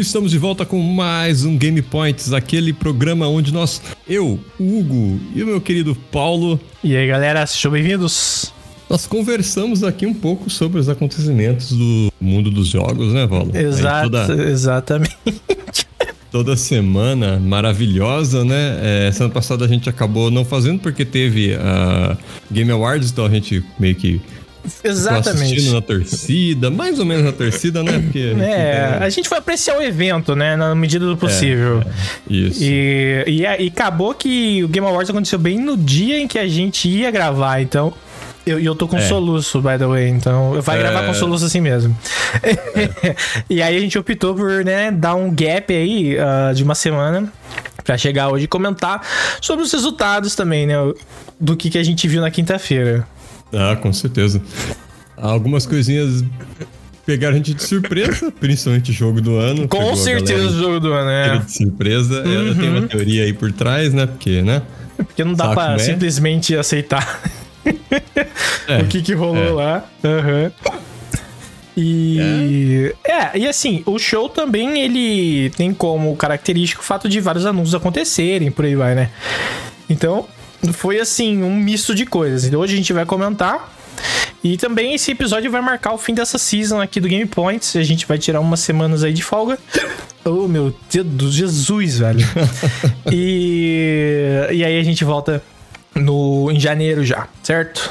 Estamos de volta com mais um Game Points, aquele programa onde nós, eu, o Hugo e o meu querido Paulo, E aí, galera, sejam bem-vindos. nós conversamos aqui um pouco sobre os acontecimentos do mundo dos jogos, né, Paulo? Aí Exato, Toda, exatamente. toda semana maravilhosa, né? É, semana passada a gente acabou não fazendo porque teve a Game Awards, então a gente meio que Exatamente. assistindo na torcida, mais ou menos na torcida, né? Porque a gente É, tem- a gente foi apreciar o evento, né, na medida do possível. Isso. E, e, e acabou que o Game Awards aconteceu bem no dia em que a gente ia gravar, então. E eu, eu tô com É. soluço, by the way, então vai É. gravar com soluço assim mesmo. e aí a gente optou por, né, dar um gap aí ah, de uma semana pra chegar hoje e comentar sobre os resultados também, né, do que, que a gente viu na quinta-feira. Ah, com certeza. Algumas coisinhas pegaram a gente de surpresa, principalmente o jogo do ano. Com certeza o jogo do ano, né? de surpresa. Eu tenho uma teoria aí por trás, né? Porque, né? Porque não dá Saco pra né? simplesmente aceitar É, o que que rolou é. lá. Aham. E é. e assim, o show também ele tem como característico o fato de vários anúncios acontecerem, por aí vai, né? Então, foi assim, um misto de coisas. Então, hoje a gente vai comentar. E também esse episódio vai marcar o fim dessa season aqui do Game Points. A gente vai tirar umas semanas aí de folga. Oh, meu Deus do Jesus, velho. e, e aí a gente volta no, em janeiro já, certo?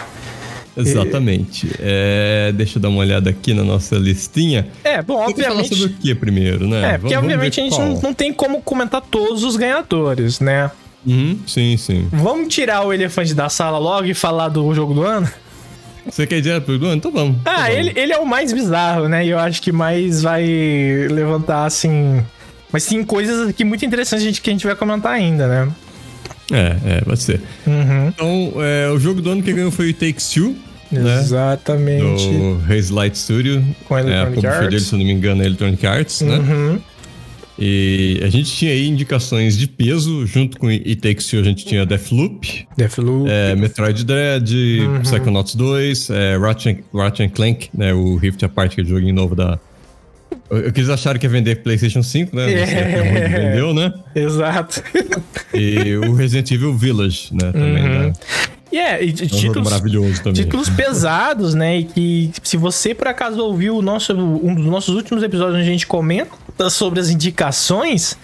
Exatamente. É, deixa eu dar uma olhada aqui na nossa listinha. É, bom, Vamos falar obviamente. sobre o que primeiro, né? É, porque Vamos- vamos obviamente a ver gente não, não tem como comentar todos os ganhadores, né? Uhum, sim, sim. Vamos tirar o elefante da sala logo e falar do jogo do ano? Você quer dizer pro ano? Então vamos. Então Ah, vamos. ele, ele é o mais bizarro, né? E eu acho que mais vai levantar, assim. Mas tem coisas aqui muito interessantes gente, que a gente vai comentar ainda, né? É, é, pode ser. Uhum. Então, é, o jogo do ano que ganhou foi o Takes Two, né? Exatamente. Do Haze Light Studio. Com a é, a Electronic publisher Arts. dele, se eu não me engano, é Electronic Arts, né? E a gente tinha aí indicações de peso, junto com It Takes Two a gente tinha Deathloop, Deathloop. é, Metroid Dread, Uhum. Psychonauts 2, é, Ratchet, Ratchet Clank, né, o Rift Apart, que é o joguinho novo da... O que eles acharam que ia vender PlayStation 5, né? É. vendeu, né? Exato. E o Resident Evil Village, né? Também, Uhum. né? E é, e É um jogo títulos, maravilhoso também. títulos pesados, né? E que se você por acaso ouviu o nosso, um dos nossos últimos episódios onde a gente comenta sobre as indicações,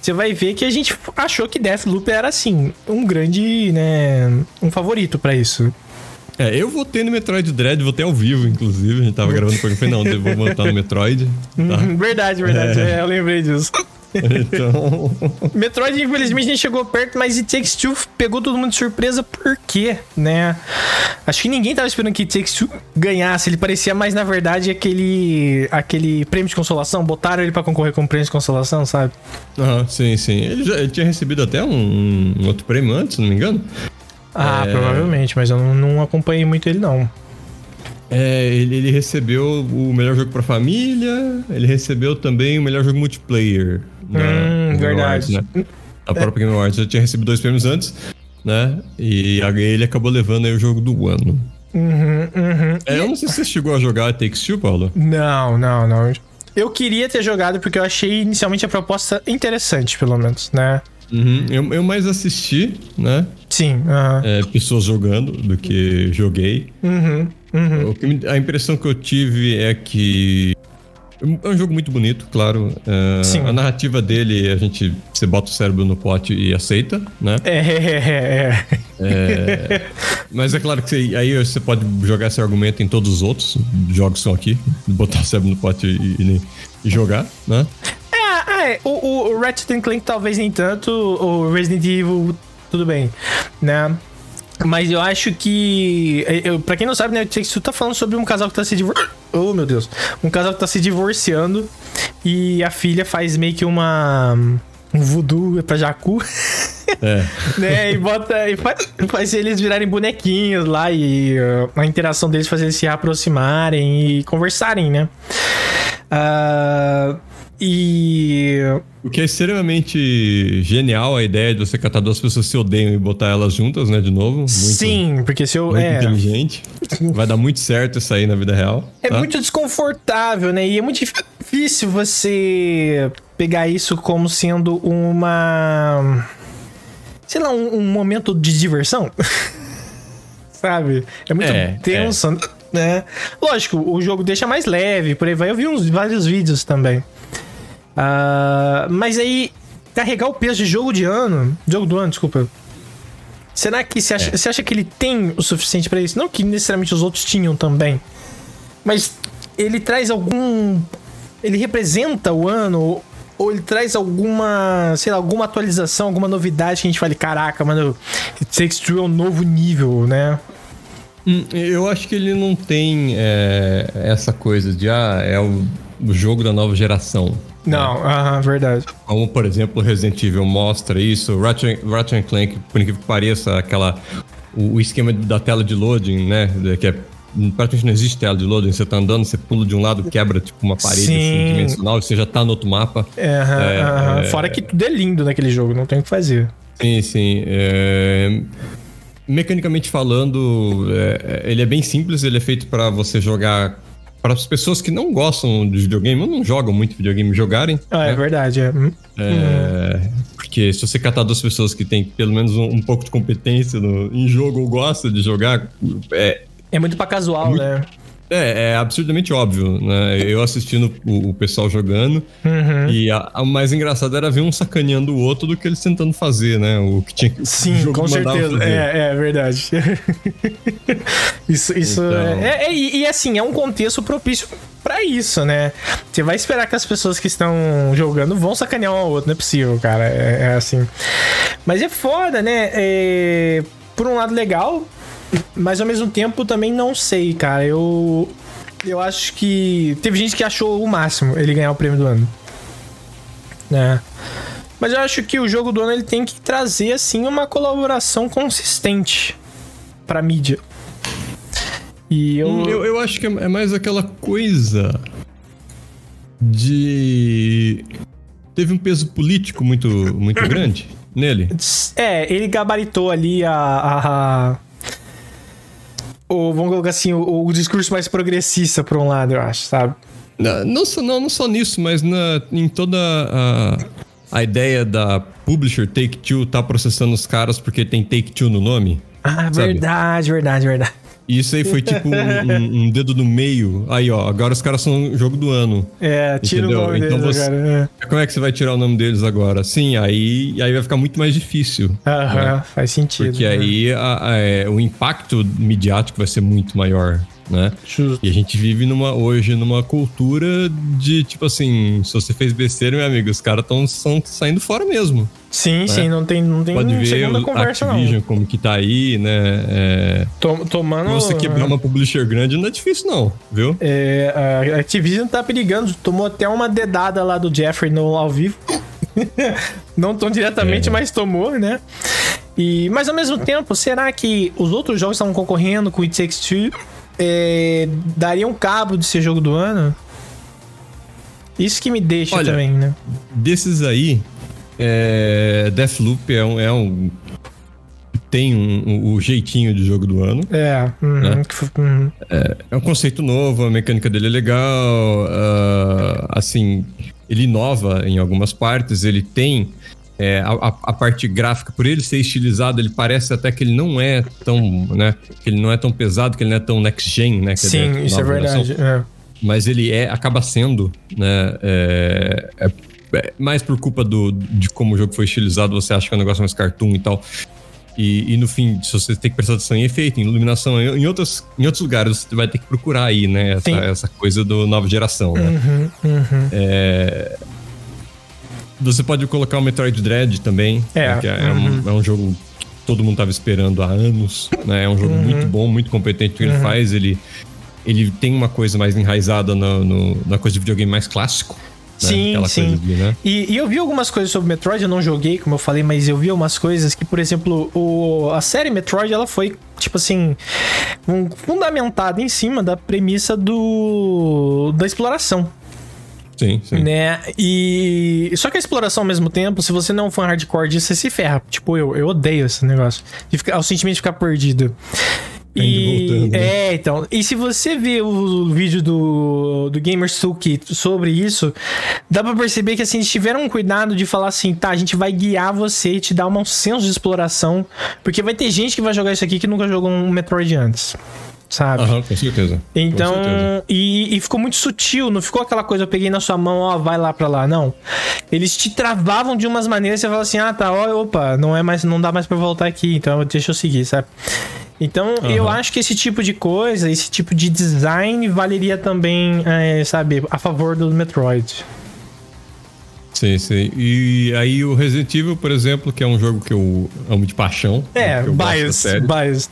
você vai ver que a gente achou que Deathloop era assim, um grande, né, um favorito pra isso. É, eu votei no Metroid Dread, votei ao vivo, inclusive. A gente tava gravando porque eu falei, não, vou votar no Metroid. Tá? Uhum, Verdade, verdade, é, eu lembrei disso. Então. Metroid, infelizmente, nem chegou perto, mas It Takes Two pegou todo mundo de surpresa, por quê, né? Acho que ninguém tava esperando que It Takes Two ganhasse. Ele parecia mais, na verdade, aquele aquele prêmio de consolação. Botaram ele pra concorrer com o prêmio de consolação, sabe? Aham, sim, sim. Ele já ele tinha recebido até um, um outro prêmio antes, se não me engano. Ah, É. provavelmente, mas eu não, não acompanhei muito ele, não. É, ele, ele recebeu o melhor jogo pra família, ele recebeu também o melhor jogo multiplayer. Na Hum, verdade. Awards, né? A própria Game Awards já tinha recebido dois prêmios antes, né? E ele acabou levando aí o jogo do ano. Uhum, uhum. É, eu não sei se você chegou a jogar Takes Two, Paulo. Não, não, não. Eu queria ter jogado porque eu achei inicialmente a proposta interessante, pelo menos, né? Uhum, Eu, eu mais assisti, né? Sim, aham. é, pessoas jogando do que joguei. Uhum, uhum. A impressão que eu tive é que é um jogo muito bonito, claro. É, Sim. A narrativa dele, a gente você bota o cérebro no pote e aceita, né? É, é, é, é. Mas é claro que você- aí você pode jogar esse argumento em todos os outros jogos que estão aqui, botar o cérebro no pote e, e- e jogar, né? É, é, o, o- o Ratchet Clank talvez nem tanto, o Resident Evil, tudo bem, né? Mas eu acho que. Eu, pra quem não sabe, né, Two tá falando sobre um casal que tá se divorciando. Oh, meu Deus. Um casal que tá se divorciando e a filha faz meio que uma. Um voodoo pra Jacu, É. né? E bota. E faz, faz eles virarem bonequinhos lá e uh, a interação deles faz eles se aproximarem e conversarem, né? Ah, e. O que é extremamente genial a ideia de você catar duas pessoas que se odeiam e botar elas juntas, né, de novo. Muito, Sim, porque se eu. Muito é, inteligente. Vai dar muito certo isso aí na vida real. é tá? muito desconfortável, né? E é muito difícil você pegar isso como sendo uma. Sei lá, um, um momento de diversão. Sabe? É muito É, tenso, né? Lógico, o jogo deixa mais leve, por aí vai. Eu vi uns vários vídeos também. Ah, mas aí, carregar o peso de jogo de ano. Jogo do ano, desculpa. Será que você acha, É. você acha que ele tem o suficiente pra isso? Não que necessariamente os outros tinham também. Mas ele traz algum. Ele representa o ano? Ou, ou ele traz alguma. Sei lá, alguma atualização, alguma novidade que a gente fale, caraca, mano, It Takes Two é um novo nível, né? Hum, Eu acho que ele não tem é, essa coisa de, ah, é o, o jogo da nova geração. Não, aham, verdade. Como, por exemplo, Resident Evil mostra isso, Ratchet, Ratchet Clank, por incrível que pareça, aquela, o, o esquema da tela de loading, né, que é praticamente não existe tela de loading, você tá andando, você pula de um lado, quebra tipo uma parede assim, Sim. dimensional e você já tá no outro mapa. É, É, é. Fora que tudo é lindo naquele jogo, não tem o que fazer. Sim, sim. é, Mecanicamente falando, é, ele é bem simples, ele é feito pra você jogar. Para as pessoas que não gostam de videogame, ou não jogam muito videogame, jogarem. Ah, é né? verdade, é. Hum. É, Porque se você catar duas pessoas que têm pelo menos um, um pouco de competência no- em jogo ou gosta de jogar, é, É muito pra casual, Muito- né? É, é absurdamente óbvio, né? Eu assistindo o, o pessoal jogando, Uhum. e a, a mais engraçado era ver um sacaneando o outro do que eles tentando fazer, né? O que tinha que o Sim, jogo com certeza. fazer. É, é verdade. isso, isso Então. é, é- e, e, assim, é um contexto propício pra isso, né? Você vai esperar que as pessoas que estão jogando vão sacanear um ao outro, não é possível, cara. É, é assim. Mas é foda, né? É, por um lado, legal, mas ao mesmo tempo também não sei, cara. Eu. Eu acho que. Teve gente que achou o máximo ele ganhar o prêmio do ano. Né? Mas eu acho que o jogo do ano ele tem que trazer assim uma colaboração consistente pra mídia. E eu, Hum, Eu, eu acho que é mais aquela coisa de. Teve um peso político muito, muito grande nele. é, ele gabaritou ali a, a- a- o vamos colocar assim, o, o discurso mais progressista por um lado, eu acho, sabe? Não, não, só, não, não só nisso, mas na, em toda a, a ideia da publisher Take-Two tá processando os caras porque tem Take-Two no nome. Ah, Sabe? verdade, verdade, verdade. E isso aí foi tipo um, um- dedo no meio. Aí, ó, agora os caras são jogo do ano. É, tira Entendeu? o nome Então dele, você- cara. é. Como é que você vai tirar o nome deles agora? Sim, aí, aí vai ficar muito mais difícil. Aham, faz sentido. Porque né? aí a- a- é, o impacto midiático vai ser muito maior, né? E a gente vive numa, hoje numa cultura de, tipo assim, se você fez besteira, meu amigo, os caras estão saindo fora mesmo. Sim, sim, não tem, não tem Pode ver segunda o conversa, Activision como que tá aí, né? É, não. Tom- tomando. você quebrar uma publisher grande não é difícil não, viu? É, a Activision tá perigando. Tomou até uma dedada lá do Jeffrey no ao vivo. Não tão diretamente, É. mas tomou, né? E, mas ao mesmo tempo, será que os outros jogos que estavam concorrendo com It Takes Two é, dariam cabo de ser jogo do ano? Isso que me deixa Olha, também, né? Desses aí, é, Deathloop é um... É um tem um, um- o jeitinho de jogo do ano. É, uhum, Né? uhum. É um conceito novo, a mecânica dele é legal. ah, assim, ele inova em algumas partes, ele tem. é, a, a- parte gráfica, por ele ser estilizado, ele parece até que ele não é tão, né? Que ele não é tão pesado, que ele não é tão next gen, né? que ele Sim, isso é verdade. é. Mas ele é, acaba sendo, né? é- é- é mais por culpa do, de como o jogo foi estilizado, você acha que é um negócio mais cartoon e tal. E, e no fim, se você tem que prestar atenção em efeito, em iluminação, em, outros, em outros lugares, você vai ter que procurar aí, né? Essa, essa coisa do nova geração, né? Uhum, uhum. Você pode colocar o Metroid Dread também, É, né, que é, um, é um jogo que todo mundo tava esperando há anos, né? É um jogo muito bom, muito competente no que ele faz. Ele, ele tem uma coisa mais enraizada no, no- na coisa de videogame mais clássico. Né? Sim, Aquela sim. de, né? E, e eu vi algumas coisas sobre Metroid, eu não joguei, como eu falei, mas eu vi algumas coisas que, por exemplo, o, a série Metroid, ela foi, tipo assim, um- fundamentada em cima da premissa do da exploração, Sim, sim. né? E só que a exploração ao mesmo tempo, se você não é um fã hardcore disso, você se ferra. Tipo, eu, eu odeio esse negócio. De ficar, o sentimento de ficar perdido. E, voltando, né? É, então. E se você ver o vídeo do, do Gamersuki sobre isso, dá pra perceber que assim, eles tiveram um cuidado de falar assim, tá, a gente vai guiar você, te dar um senso de exploração, porque vai ter gente que vai jogar isso aqui que nunca jogou um Metroid antes. Sabe? Aham, com certeza. Com Então, certeza. e, e ficou muito sutil, não ficou aquela coisa, eu peguei na sua mão, ó, vai lá pra lá, não. Eles te travavam de umas maneiras, você fala assim, ah, tá, ó, opa, não é mais, não dá mais pra voltar aqui, então deixa eu seguir, sabe? Então, eu Aham. acho que esse tipo de coisa, esse tipo de design valeria também, é, sabe, a favor do Metroid. Sim, sim. E aí o Resident Evil, por exemplo, que é um jogo que eu amo de paixão. É, que eu gosto da bias, série. bias.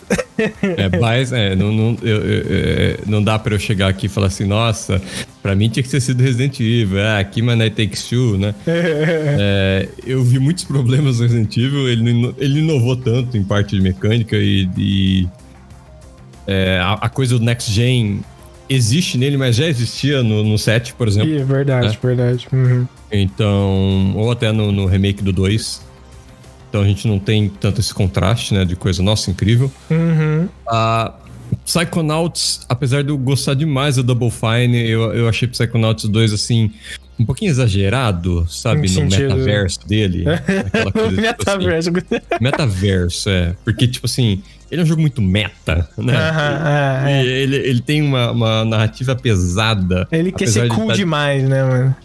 É, é, não, não, eu- eu- é, não dá pra eu chegar aqui e falar assim, nossa, pra mim tinha que ter sido Resident Evil, é, aqui mas não é Takes Two, né? É, eu vi muitos problemas no Resident Evil, ele, ele inovou tanto em parte de mecânica e, e, é, a, a coisa do Next Gen existe nele, mas já existia no, no 7, por exemplo. Ih, verdade, verdade. Uhum. Então, ou até no, no remake do 2. Então a gente não tem tanto esse contraste, né, de coisa, nossa, incrível. Uhum. A Psychonauts, apesar de eu gostar demais do Double Fine, eu, eu achei Psychonauts 2, assim, um pouquinho exagerado, sabe? Em no sentido- metaverso dele. Coisa, tipo Metaverso. assim, metaverso, é. Porque, tipo assim, ele é um jogo muito meta, né? É, é. Ele, ele tem uma, uma narrativa pesada. Ele quer ser de cool tá- demais, né, mano?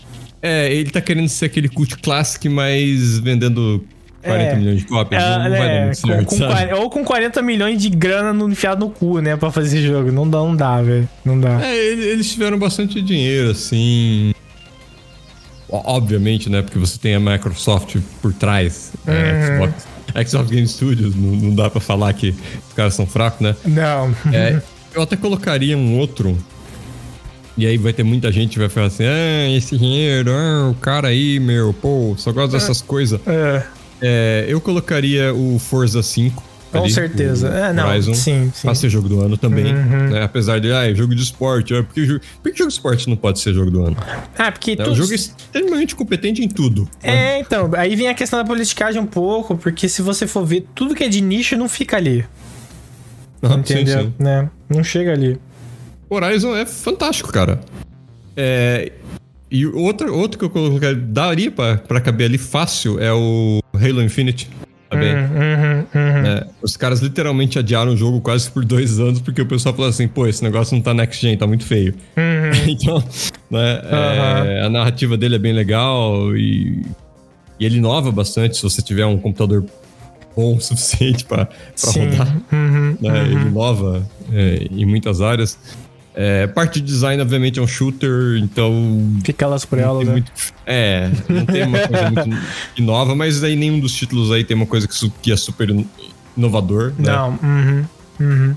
É, ele tá querendo ser aquele cult classic, mas vendendo 40 É. milhões de cópias. não, não vai dar É, muito com- certo, com? 40 ou com 40 milhões de grana no, enfiado no cu, né? Pra fazer esse jogo. Não dá, não dá, velho. Não dá. É, ele- eles tiveram bastante dinheiro, assim. Obviamente, né? Porque você tem a Microsoft por trás. Uhum. É, Xbox, Xbox Game Studios, não, não dá pra falar que os caras são fracos, né? Não. É, eu até colocaria um outro. E aí vai ter muita gente que vai falar assim: ah, esse dinheiro, ah, o cara aí, meu, pô, só gosta dessas coisas. É, É, eu colocaria o Forza 5. Com ali, certeza. o É, não. Horizon. Sim, sim. Pra ser jogo do ano também. Uhum. né? Apesar de, ah, é jogo de esporte. ah, por, que, jo- por que jogo de esporte não pode ser jogo do ano? Ah, porque Né? tu... O jogo é extremamente competente em tudo. né? É, então, aí vem a questão da politicagem um pouco, porque se você for ver, tudo que é de nicho não fica ali. Ah, sim, entendeu? sim. Né? Não chega ali. Horizon é fantástico, cara. É, e outro, outro que eu colocaria, daria pra, pra caber ali fácil é o Halo Infinite. Também. Uhum, uhum, uhum. né? Os caras literalmente adiaram o jogo quase por dois anos porque o pessoal falou assim: pô, esse negócio não tá next gen, tá muito feio. Uhum. então, né, é, a narrativa dele é bem legal e, e ele inova bastante se você tiver um computador bom o suficiente Sim. rodar. Uhum, né? Ele inova é, em muitas áreas. É, parte de design, obviamente, é um shooter, então. Fica elas por elas, né? muito- é, não tem uma coisa muito inova, mas aí nenhum dos títulos aí tem uma coisa que, que é super inovador. né? Não, uhum, uhum.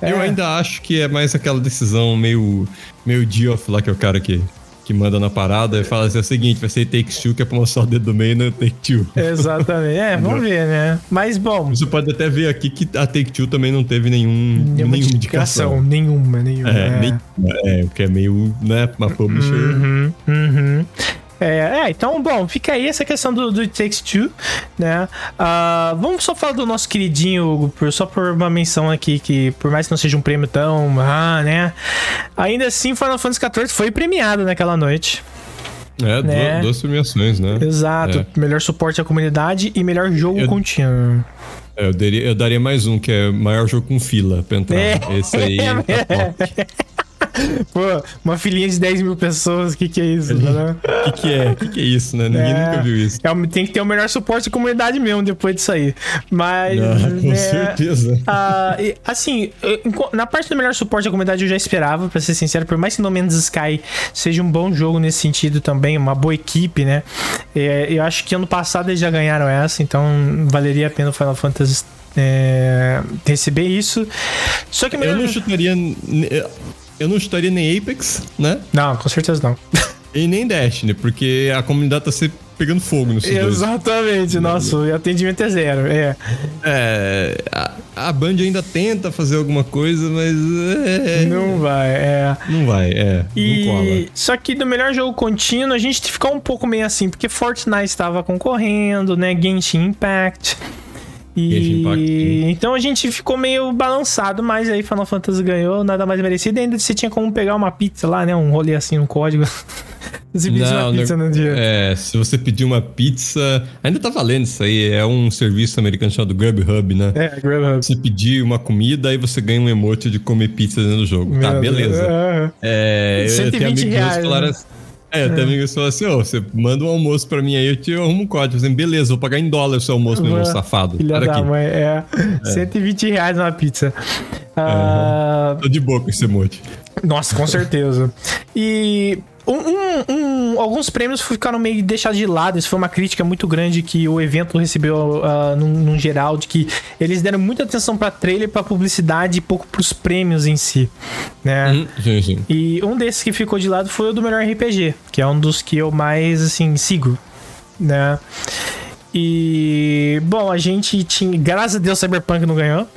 Eu É. ainda acho que é mais aquela decisão meio, meio Geoff lá, que é o cara que, que manda na parada e fala assim: é o seguinte, vai ser Take Two, que é pra mostrar o dedo do meio no Take Two. Exatamente. É, vamos ver, né? Mas, bom, Você pode até ver aqui que a Take Two também não teve nenhum, nenhuma indicação. indicação. Nenhuma, nenhuma. É, é. nem- é, o que é meio, né, uma publisher. Uhum, uhum. É, é, então, bom, fica aí essa questão do, do It Takes Two, né? Ah, vamos só falar do nosso queridinho, por, só por uma menção aqui, que por mais que não seja um prêmio tão, ah, né? Ainda assim, Final Fantasy XIV foi premiado naquela noite. É, Né? duas, duas premiações, né? Exato. Melhor suporte à comunidade e melhor jogo Eu- contínuo. É, eu, daria, eu daria mais um, que é maior jogo com fila pra entrar. É. Esse aí. tá top. Pô, uma filinha de 10 mil pessoas, o que, que é isso, né? O que, que é? O que, que é isso, né? Ninguém É. nunca viu isso. É, tem que ter o melhor suporte à comunidade mesmo depois disso aí. Mas. Ah, com né, certeza. ah, e, assim, na parte do melhor suporte à comunidade eu já esperava, pra ser sincero, por mais que No Man's Sky seja um bom jogo nesse sentido também, uma boa equipe, né? É, eu acho que ano passado eles já ganharam essa, então valeria a pena o Final Fantasy é, receber isso. Só que Eu não chutaria. Eu não chutaria nem Apex, né? Não, com certeza não. E nem Destiny, porque a comunidade tá se pegando fogo nesses dois. Exatamente, nossa, o atendimento é zero. É. É, a, a Band ainda tenta fazer alguma coisa, mas. É, Não vai, é. não vai, é. Não cola. E só que do melhor jogo contínuo a gente ficou um pouco meio assim, porque Fortnite estava concorrendo, né? Genshin Impact. E então a gente ficou meio balançado, mas aí Final Fantasy ganhou, nada mais merecido. Ainda você tinha como pegar uma pizza lá, né? Um rolê assim, um código. Você pedisse uma pizza no dia. É, se você pedir uma pizza. Ainda tá valendo isso aí. É um serviço americano chamado Grubhub, né? É, Grubhub. Você pedir uma comida, aí você ganha um emote de comer pizza dentro do jogo. tá, Meu Deus. beleza. É. É, eu 120 tenho amigos meus reais, falaram né? assim. É, tem amigos que falaram assim, ó, você manda um almoço pra mim aí, eu te arrumo um código. Eu falei, beleza, vou pagar em dólar o seu almoço, meu Mano, safado. Filha Para da aqui. mãe, é. 120 reais uma pizza. Ah, Tô de boa com esse emote. Nossa, com certeza. E um- um- um- alguns prêmios ficaram meio deixados de lado. Isso foi uma crítica muito grande que o evento recebeu ah, num, num geral, de que eles deram muita atenção pra trailer, pra publicidade e pouco pros prêmios em si, né? Hum, sim, sim. E um desses que ficou de lado foi o do melhor RPG, que é um dos que eu mais, assim, sigo, né? E, bom, a gente tinha. Graças a Deus, Cyberpunk não ganhou.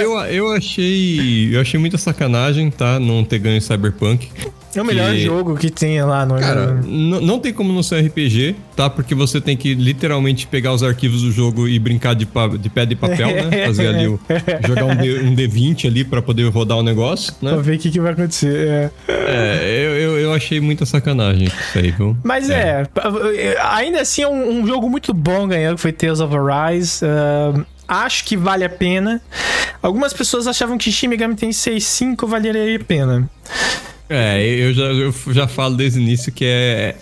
Eu, eu achei. Eu achei muita sacanagem, tá? Não ter ganho Cyberpunk. É o melhor que- jogo que tinha lá no. Cara, não tem como não ser RPG, tá? Porque você tem que literalmente pegar os arquivos do jogo e brincar de, pa- de pedra e papel, né? Fazer ali o. jogar um, D, um D20 ali pra poder rodar o negócio, Pra né? ver o que, que vai acontecer. é. É, eu, eu, eu achei muita sacanagem isso aí, viu? Mas é. ainda assim é um, um jogo muito bom que foi Tales of Arise. Ah, acho que vale a pena. Algumas pessoas achavam que Shin Megami Tensei 5 valeria a pena. É, eu já, eu já falo desde o início que é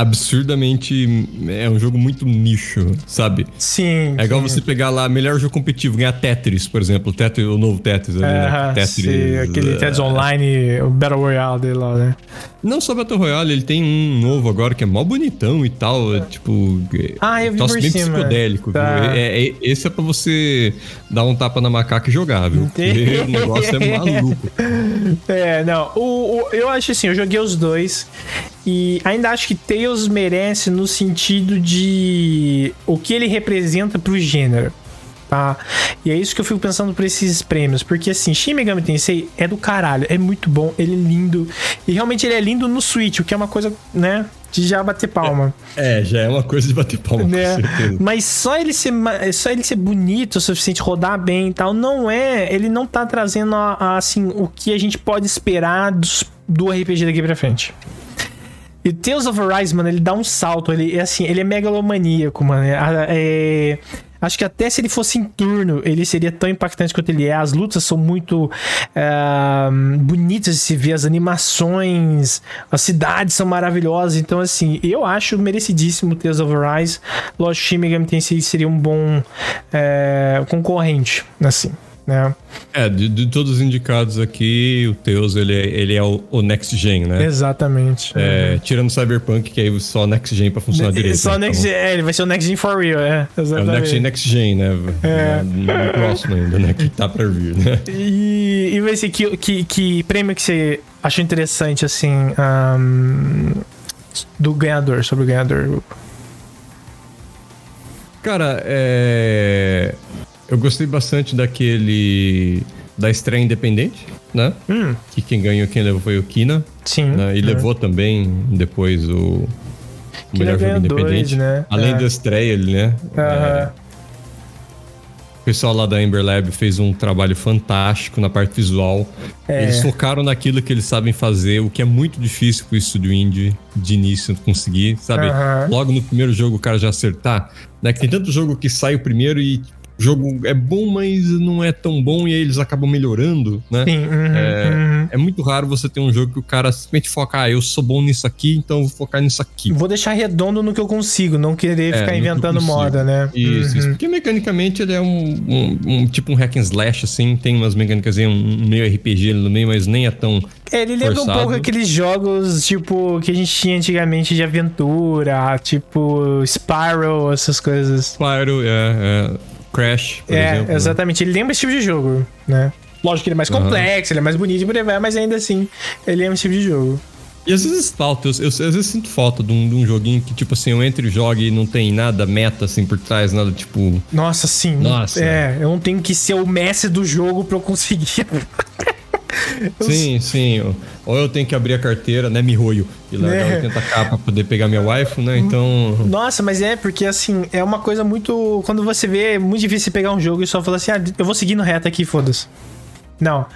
absurdamente. É um jogo muito nicho, sabe? Sim. É igual sim. você pegar lá, melhor jogo competitivo, ganhar Tetris, por exemplo. Tetris, o novo Tetris ali, né? Aham, Tetris. sim, aquele é, Tetris Online, o Battle Royale dele lá, né? Não só Battle Royale, ele tem um novo agora que é mó bonitão e tal. é, tipo. é, Ah, eu vi por bem cima. psicodélico, Tá. viu? É, é- esse é pra você dar um tapa na macaca e jogar, viu? Porque o negócio é maluco. É, não. O, o- eu acho assim, eu joguei os dois. E ainda acho que Tails merece no sentido de o que ele representa pro gênero. Tá? E é isso que eu fico pensando por esses prêmios. Porque assim, Shin Megami Tensei é do caralho. É muito bom, ele é lindo. E realmente ele é lindo no Switch, o que é uma coisa, né? De já bater palma. É, já é uma coisa de bater palma, né? com certeza. Mas só ele ser só ele ser bonito o suficiente, rodar bem e tal, não é, ele não tá trazendo a- a, assim o que a gente pode esperar dos- do RPG daqui pra frente. E Tales of Arise, mano, ele dá um salto, ele é assim, ele é megalomaníaco, mano. É- é- Acho que até se ele fosse em turno, ele seria tão impactante quanto ele é. As lutas são muito ah, bonitas de se ver, as animações, as cidades são maravilhosas. Então, assim, eu acho merecidíssimo Tales of Arise. Lógico, Shin Megami Tensei seria um bom concorrente, assim, né? É, de, de todos os indicados aqui, o Teus, ele é, ele é o, o Next Gen, né? Exatamente. É, tirando Cyberpunk, que aí só Next Gen pra funcionar direito. Só né? Next Então, Gen, é, ele vai ser o Next Gen for real, é. É o Exatamente. Next Gen, Next Gen, né? É. No, próximo ainda, né? Que tá pra vir, né? E, e vai ser que, que, que prêmio que você achou interessante, assim, ahn, do ganhador, sobre o ganhador? Cara, é... Eu gostei bastante daquele... Da estreia independente, né? Hum, Que quem ganhou, quem levou foi o Kina. sim. né? E é. levou também depois o... o melhor jogo ganhou dois, independente. né? Além É. da estreia, ele, né? É, Aham. O pessoal lá da Ember Lab fez um trabalho fantástico na parte visual. É. Eles focaram naquilo que eles sabem fazer, o que é muito difícil pro estúdio indie de início conseguir, sabe? Logo no primeiro jogo o cara já acertar. Né? Que tem tanto jogo que sai o primeiro e o jogo é bom, mas não é tão bom e aí eles acabam melhorando, né? Sim, uhum, É, uhum. é muito raro você ter um jogo que o cara simplesmente foca, ah, eu sou bom nisso aqui, então eu vou focar nisso aqui. Vou deixar redondo no que eu consigo, não querer É, ficar inventando moda, né? Isso, Uhum. isso. Porque mecanicamente ele é um, um- um- tipo um hack and slash, assim, tem umas mecânicas aí, um meio RPG ali no meio, mas nem é tão. É, ele lembra um forçado. pouco aqueles jogos, tipo, que a gente tinha antigamente de aventura, tipo Spyro, essas coisas. Spyro, é, é, Crash, por é, exemplo. né? exatamente. Ele lembra esse tipo de jogo, né? Lógico que ele é mais Aham. complexo, ele é mais bonito mas ainda assim, ele lembra esse tipo de jogo. E às vezes falta, eu, eu- às vezes sinto falta de um, de um joguinho que, tipo assim, eu entro e jogo e não tem nada meta assim por trás, nada tipo. Nossa, sim. Nossa. É, eu não tenho que ser o mestre do jogo pra eu conseguir. Sim, sim. Ou eu tenho que abrir a carteira, né, miroio, e largar É. 80k pra poder pegar minha wife, né? Então. Nossa, mas é porque assim, é uma coisa muito. Quando você vê, é muito difícil você pegar um jogo e só falar assim, ah, eu vou seguir no reto aqui, foda-se. Não.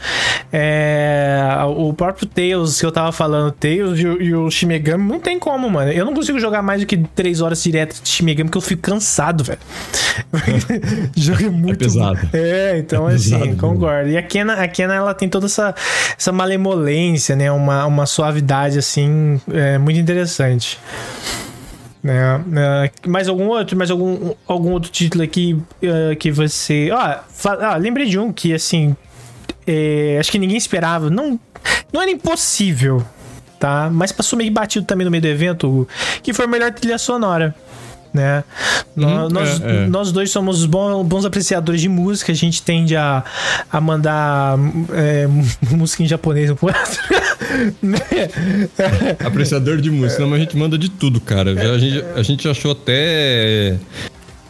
É, o próprio Tails que eu tava falando, Tails e, o- e o Shimegami, não tem como, mano. Eu não consigo jogar mais do que 3 horas direto de Shimegami porque eu fico cansado, velho. jogo é muito. pesado. É, então É assim, pesado concordo. E a Kena, a Kena, ela tem toda essa, essa malemolência, né? Uma, uma suavidade, assim, é, muito interessante. Né? É, mais algum outro? Mais algum, algum outro título aqui é, que você. Ah, ah, lembrei de um que, assim. É, acho que ninguém esperava. Não, não era impossível, tá? Mas passou meio batido também no meio do evento, que foi a melhor trilha sonora. Né? Uhum, nós, é, é. nós dois somos bons, bons apreciadores de música, a gente tende a, a mandar é, música em japonês outro. né? Apreciador de música, não, mas a gente manda de tudo, cara. A gente, a gente achou até.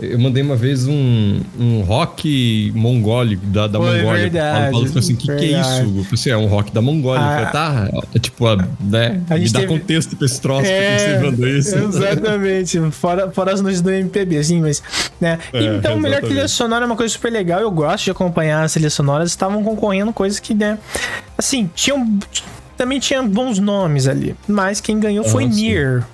Eu mandei uma vez um, um rock mongólico da, da Foi Mongólia. verdade, Eu falei assim: o que, que é isso? Eu falei assim, é um rock da Mongólia. Ah. Eu falei, tá, é tipo, a, né? A me dá teve- contexto pra esse troço, É, porque você mandou isso. Exatamente. Fora, fora as noites do MPB, assim, mas. Né? É, então, melhor trilha sonora é uma coisa super legal. Eu gosto de acompanhar as trilhas sonoras. Estavam concorrendo coisas que, né? Assim, tinham. Também tinha bons nomes ali. Mas quem ganhou foi Ah, sim. Nier.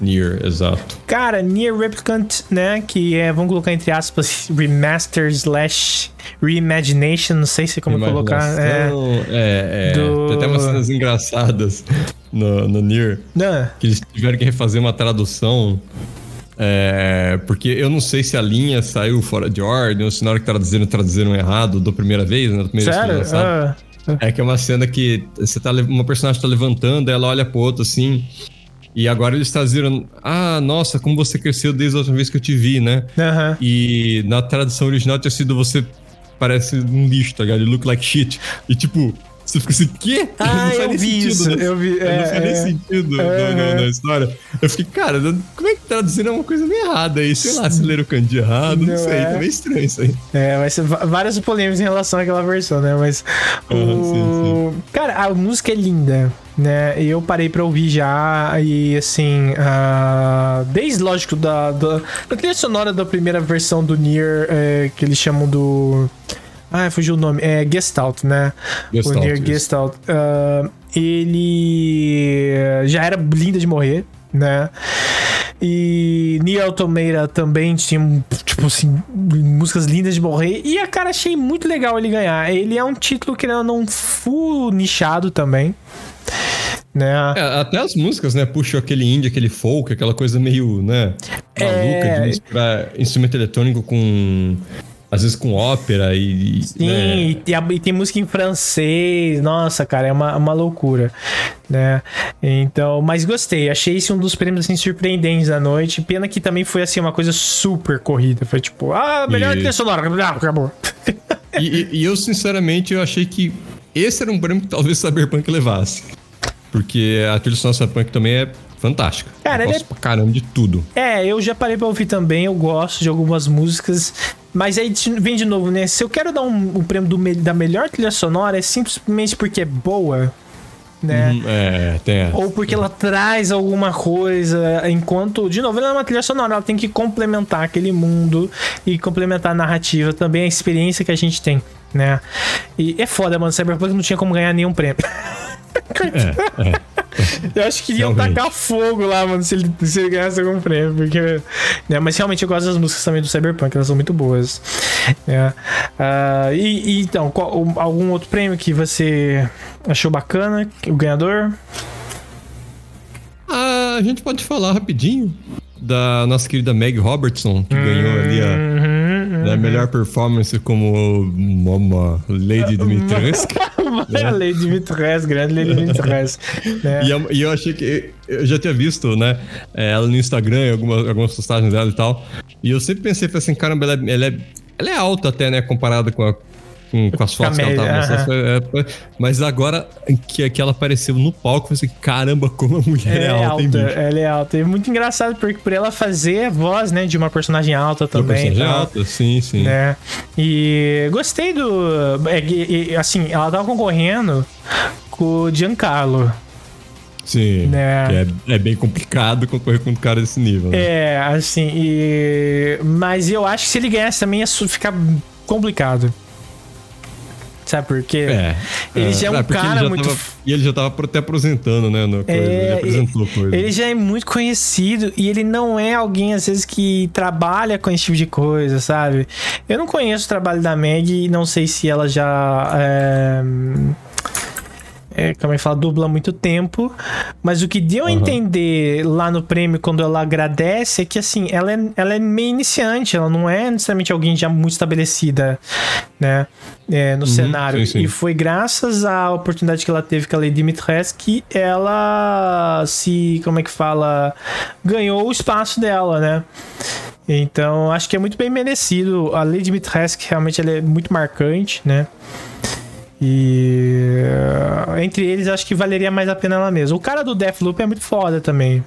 Nier, exato. Cara, Nier Replicant, né? Que é, vamos colocar entre aspas, remaster slash reimagination. Não sei se como colocar. É. É, é. Do- Tem até umas cenas engraçadas no, no Nier. Não. que eles tiveram que refazer uma tradução. é, porque eu não sei se a linha saiu fora de ordem ou se na hora que traduziram, traduziram errado da primeira vez, né? Da primeira Sério? Ah. É que é uma cena que você tá, uma personagem tá levantando, ela olha pro outro assim. E agora eles traduziram. Ah, nossa, como você cresceu desde a última vez que eu te vi, né? Aham. E na tradução original tinha sido você parece um lixo, tá ligado? You look like shit. E tipo, você fica assim, quê? Ah, faz eu nem vi isso, né? eu vi, não é, faz nem é. sentido É, no- é. na história. Eu fiquei, cara, não- como é que traduziram uma coisa meio errada aí? Sei lá, se leram o kanji errado, não, Não sei, é. tá meio estranho isso aí. É, vai ser va- várias polêmicas em relação àquela versão, né? Mas. o... Aham, Cara, a música é linda, né? Eu parei pra ouvir já e assim. ah, desde, lógico, da, da, da trilha sonora da primeira versão do Nier, é, que eles chamam do. Ah, fugiu o nome. É Gestalt, né? Gestalt, o Nier isso. Gestalt. Ah, ele já era linda de morrer, né? E Nier Automata também tinha, tipo assim, músicas lindas de morrer. E a cara, achei muito legal ele ganhar. Ele é um título que não full nichado também. Né? É, até as músicas, né? Puxam aquele indie, aquele folk, aquela coisa meio, né? Maluca É. de misturar instrumento eletrônico com. Às vezes com ópera e. Sim, né? e, e tem música em francês. Nossa, cara, é uma, uma loucura, né? Então, mas gostei. Achei esse um dos prêmios assim surpreendentes da noite. Pena que também foi assim uma coisa super corrida. Foi tipo, ah, melhor E- trilha sonora, acabou. E, e- e eu, sinceramente, eu achei que esse era um prêmio que talvez Cyberpunk levasse. Porque a trilha sonora Cyberpunk também é fantástica. Cara, eu gosto é- pra caramba de tudo. É, eu já parei pra ouvir também, eu gosto de algumas músicas. Mas aí vem de novo, né? Se eu quero dar um, um prêmio do da melhor trilha sonora, é simplesmente porque é boa, né? Hum, É, tem essa. Ou porque ela traz alguma coisa, enquanto, de novo, ela é uma trilha sonora, ela tem que complementar aquele mundo e complementar a narrativa também, a experiência que a gente tem, né? E é foda, mano, Cyberpunk não tinha como ganhar nenhum prêmio. Eu acho que iriam Realmente. tacar fogo lá, mano, se ele, se ele ganhasse algum prêmio. Porque, né, mas realmente eu gosto das músicas também do Cyberpunk, elas são muito boas. né? Ah, e, e, então, qual- algum outro prêmio que você achou bacana? O ganhador? Ah, a gente pode falar rapidinho da nossa querida Meg Robertson, que ganhou ali a, Uhum, a melhor performance como Mama Lady Dimitrescu. A Lady Dimitrescu, grande Lady Dimitrescu. né? E, eu- e eu achei que. Eu já tinha visto, né? é, Ela no Instagram, algumas, algumas postagens dela e tal. E eu sempre pensei, assim, caramba, ela é, ela é, ela é alta até, né? Comparada com a, com, com as fotos que ela tava mostrando. É, mas agora que, que ela apareceu no palco, eu falei assim, caramba, como a mulher é, é alta, alta Ela é alta. É muito engraçado, porque por ela fazer a voz, né, de uma personagem alta também. Uma personagem alta, sim, sim. Né? E gostei do... É, assim, ela tava concorrendo com o Giancarlo. Sim. Né? É, é, bem complicado concorrer com um cara desse nível. Né? É, assim. E... Mas eu acho que se ele ganhasse também ia ficar complicado. Sabe por quê? É, ele é, já é um é, cara muito. Tava, e ele já tava até apresentando, né? No coisa, é, ele apresentou coisa. Ele já é muito conhecido e ele não é alguém, às vezes, que trabalha com esse tipo de coisa, sabe? Eu não conheço o trabalho da Meg e não sei se ela já. É é, como é que fala, dubla há muito tempo. Mas o que deu uhum. a entender lá no prêmio, quando ela agradece, é que assim, ela é, ela é meio iniciante, ela não é necessariamente alguém já muito estabelecida, né? É, no uhum, cenário. Sim, sim. E foi graças à oportunidade que ela teve com a Lady Dimitrescu que ela se, como é que fala, ganhou o espaço dela, né? Então, acho que é muito bem merecido. A Lady Dimitrescu realmente ela é muito marcante, né? E eh, entre eles acho que valeria mais a pena ela mesma. O cara do Deathloop é muito foda também.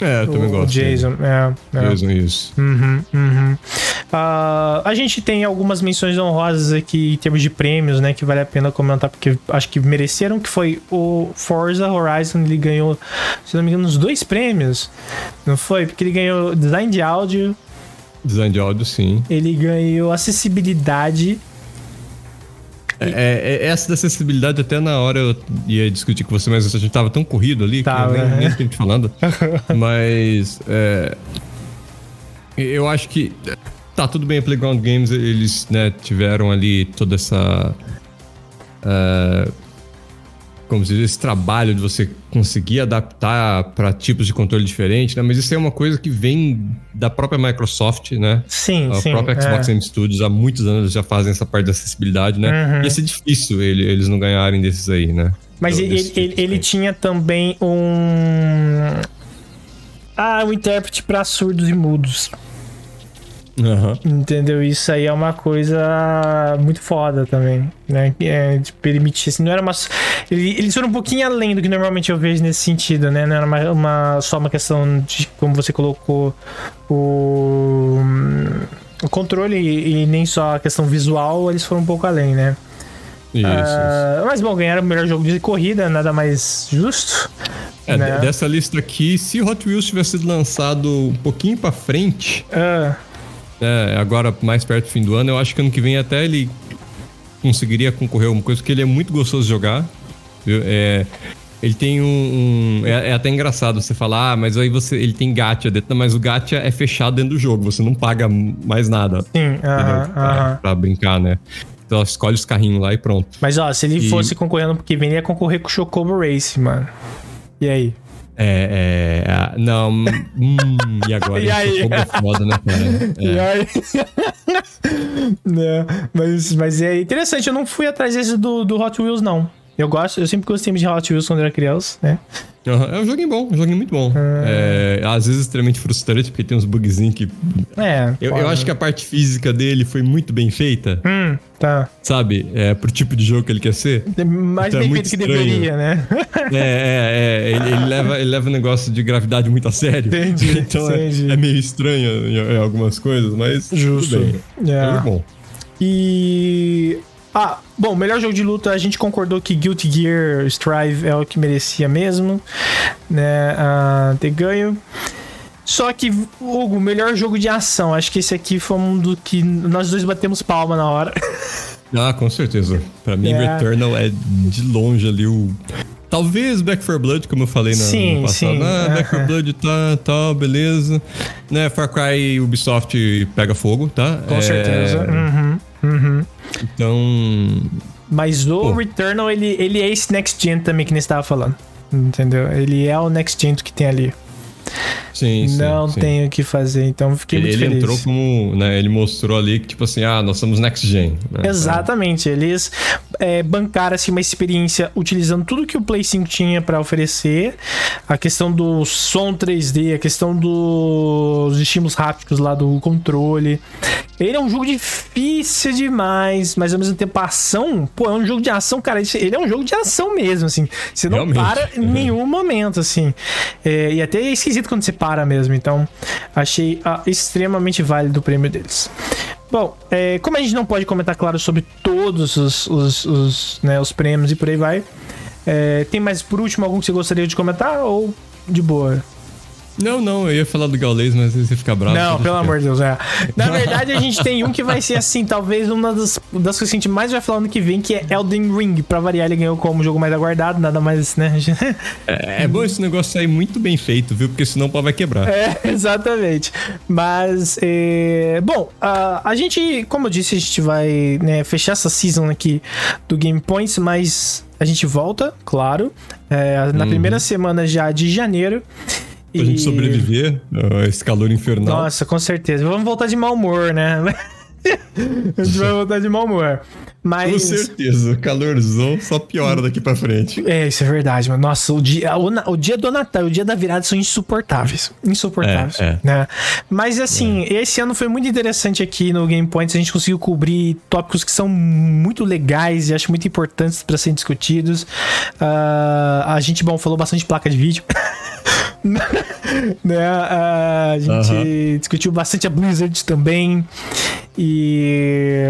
É, eu também o, gosto. O Jason, é, é. Jason, isso. Uhum, uhum. Uh, a gente tem algumas menções honrosas aqui em termos de prêmios, né? Que vale a pena comentar, porque acho que mereceram, que foi o Forza Horizon, ele ganhou, se não me engano, uns dois prêmios. Não foi? Porque ele ganhou design de áudio. Design de áudio, sim. Ele ganhou acessibilidade é, é, é, essa da acessibilidade, até na hora eu ia discutir com você, mas a gente tava tão corrido ali tava, que eu nem, nem te falando. mas é, eu acho que tá tudo bem a Playground Games, eles né, tiveram ali toda essa. Uh, como se diz, esse trabalho de você conseguir adaptar para tipos de controle diferentes, né? Mas isso é uma coisa que vem da própria Microsoft, né? Sim, a sim. A própria Xbox é. Game Studios há muitos anos já fazem essa parte da acessibilidade, né? Uhum. Ia ser difícil ele, eles não ganharem desses aí, né? Mas então, ele, ele, ele tinha também um... Ah, um intérprete para surdos e mudos. Uhum. Entendeu? Isso aí é uma coisa muito foda também, né? É, de permitir, assim, não era uma... Eles foram um pouquinho além do que normalmente eu vejo nesse sentido, né? Não era uma, uma só uma questão de, como você colocou, o, o controle e, e nem só a questão visual, eles foram um pouco além, né? Isso, uh, isso. Mas bom, ganharam o melhor jogo de corrida, nada mais justo. É, né? dessa lista aqui, se Hot Wheels tivesse sido lançado um pouquinho pra frente, uh é, agora mais perto do fim do ano, eu acho que ano que vem até ele conseguiria concorrer a alguma coisa, porque ele é muito gostoso de jogar. É, ele tem um. um é, é, até engraçado você falar, ah, mas aí você. Ele tem gacha dentro, mas o gacha é fechado dentro do jogo, você não paga mais nada. Sim, uh -huh, pra, uh -huh. pra, brincar, né? Então escolhe os carrinhos lá e pronto. Mas ó, se ele e... fosse concorrendo porque vem, ele ia concorrer com o Chocobo Race, mano. E aí? É, é, não, hum, e agora? e aí? foda, né, cara? É. E aí? não, mas, mas é interessante, eu não fui atrás desse do, do Hot Wheels, não. Eu gosto, eu sempre gostei de Hot Wheels quando era criança, né? Uhum, é um joguinho bom, um joguinho muito bom. É, às vezes extremamente frustrante, porque tem uns bugzinhos que. É. Eu, eu, acho que a parte física dele foi muito bem feita. Hum, tá. Sabe? É, pro tipo de jogo que ele quer ser. Mais então, é bem é feito que deveria, né? é, é, é. Ele, ele, leva, ele leva o negócio de gravidade muito a sério. Entendi. Então é, entendi. É, é, meio estranho em, em, algumas coisas, mas. Justo. Tudo bem. É. é bom. E ah, bom, melhor jogo de luta, a gente concordou que Guilty Gear Strive é o que merecia mesmo, né, uh, ter ganho. Só que, Hugo, melhor jogo de ação, acho que esse aqui foi um do que nós dois batemos palma na hora. Ah, com certeza. Pra mim, é. Returnal é de longe ali o... Talvez Back 4 Blood, como eu falei na, sim, no passado. Sim. Ah, Back 4 Blood tá, tá, beleza. Né, Far Cry Ubisoft pega fogo, tá? Com é... certeza. Uhum, uhum. Então. Mas o Pô. Returnal, ele, ele é esse next gen também que nem estava falando. Entendeu? Ele é o next gen que tem ali. Sim, sim. Não sim. tenho o que fazer, então fiquei ele, muito ele feliz. Ele entrou como, né, ele mostrou ali que tipo assim, ah, nós somos next gen. Né? Exatamente, eles é, bancar assim, uma experiência utilizando tudo que o Play 5 tinha para oferecer. A questão do som 3D, a questão dos estímulos rápticos lá do controle. Ele é um jogo difícil demais, mas ao mesmo tempo a ação, pô, é um jogo de ação, cara. Ele é um jogo de ação mesmo, assim. Você não Realmente. para em nenhum momento, assim. É, e até é esquisito quando você para mesmo. Então, achei ah, extremamente válido o prêmio deles. Bom, é, como a gente não pode comentar, claro, sobre todos os, os, os, né, os prêmios e por aí vai, é, tem mais por último algum que você gostaria de comentar ou de boa? Não, não, eu ia falar do Gaules, mas você fica bravo. Não, pelo amor de Deus, é. Na verdade, a gente tem um que vai ser assim, talvez uma das, das coisas que a gente mais vai falar ano que vem, que é Elden Ring. Pra variar, ele ganhou como jogo mais aguardado, nada mais, né? É, é bom esse negócio sair muito bem feito, viu? Porque senão o pau vai quebrar. É, exatamente. Mas, é... bom, a, a gente, como eu disse, a gente vai né, fechar essa season aqui do Game Points, mas a gente volta, claro, é, na uhum. primeira semana já de janeiro. Pra e... gente sobreviver a esse calor infernal. Nossa, com certeza. Vamos voltar de mau humor, né? a gente vai voltar de mau humor. Mas... Com certeza, o calorzão só piora daqui pra frente. É, isso é verdade, mano. Nossa, o dia, o, o dia do Natal e o dia da virada são insuportáveis. Insuportáveis. É, é. Né? Mas assim, é. esse ano foi muito interessante aqui no Game Points. A gente conseguiu cobrir tópicos que são muito legais e acho muito importantes para serem discutidos. Uh, a gente, bom, falou bastante de placa de vídeo. né? A gente uhum. discutiu bastante a Blizzard também. E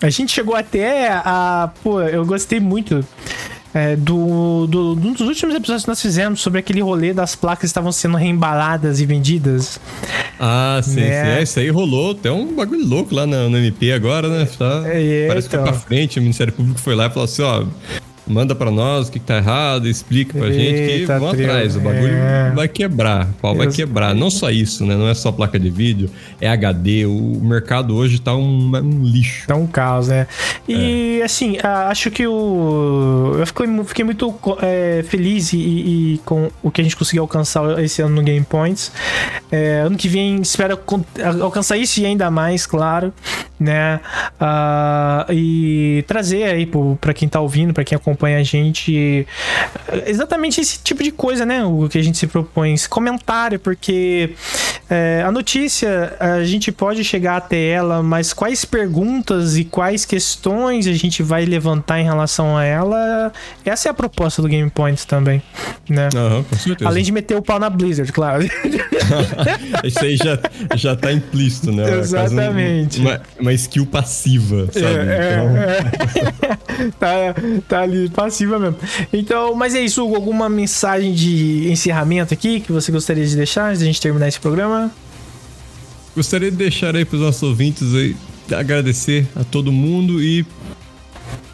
a gente chegou até a. Pô, eu gostei muito. É, do, do, um dos últimos episódios que nós fizemos sobre aquele rolê das placas que estavam sendo reembaladas e vendidas. Ah, sim, né? sim. É, isso aí rolou. até um bagulho louco lá no, no MP agora, né? Tá, é, parece então. que foi pra frente. O Ministério Público foi lá e falou assim: ó manda para nós o que, que tá errado, explica pra Eita, gente que vamos atrás. O bagulho é. vai quebrar, o pau vai quebrar. Não só isso, né? Não é só placa de vídeo, é HD. O mercado hoje tá um, um lixo. Tá um caos, né? E é. assim, acho que o. Eu fiquei, fiquei muito é, feliz e, e, com o que a gente conseguiu alcançar esse ano no Game Points. É, ano que vem espero alcançar isso e ainda mais, claro, né? Uh, e trazer aí para quem tá ouvindo, para quem acompanha a gente exatamente esse tipo de coisa, né? O que a gente se propõe, esse comentário, porque é, a notícia a gente pode chegar até ela, mas quais perguntas e quais questões a gente vai levantar em relação a ela, essa é a proposta do Game Points também, né? Uhum, com certeza. Além de meter o pau na Blizzard, claro. Isso aí já, já tá implícito, né? Exatamente. Um, uma, uma, skill passiva, sabe? É, então... é, tá, tá ali passiva mesmo. Então, mas é isso, Hugo, alguma mensagem de encerramento aqui que você gostaria de deixar antes de a gente terminar esse programa? Gostaria de deixar aí para os nossos ouvintes aí, agradecer a todo mundo e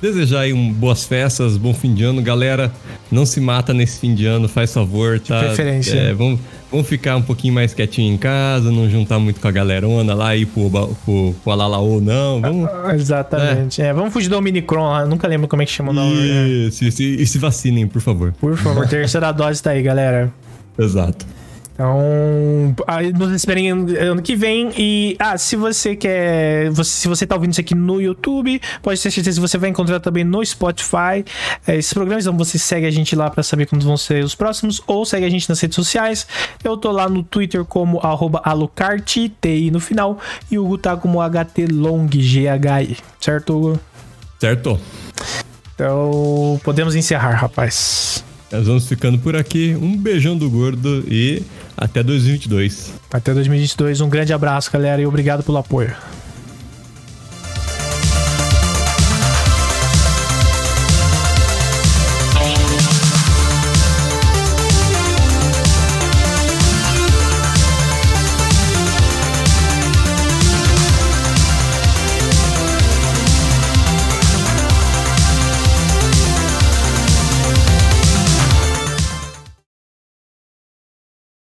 desejar aí um boas festas, bom fim de ano, galera. Não se mata nesse fim de ano, faz favor, tá? De preferência. É, vamos, vamos ficar um pouquinho mais quietinho em casa, não juntar muito com a galerona lá e pro, pro, pro Alalaô, não. Vamos, ah, Exatamente. É. é. vamos fugir do Omicron lá, nunca lembro como é que chama o nome. Né? Isso, isso, e se vacinem, por favor. Por favor, terceira dose tá aí, galera. Exato. Então, nos esperem ano que vem. E, ah, se você quer. Você, se você tá ouvindo isso aqui no YouTube, pode ter certeza que você vai encontrar também no Spotify é, esses programas. Então, você segue a gente lá para saber quando vão ser os próximos, ou segue a gente nas redes sociais. Eu tô lá no Twitter como alucarte, TI no final, e o Hugo tá como HTLong, GHI. Certo, Hugo? Certo. Então, podemos encerrar, rapaz. Nós vamos ficando por aqui. Um beijão do gordo e até 2022. Até 2022. Um grande abraço, galera, e obrigado pelo apoio.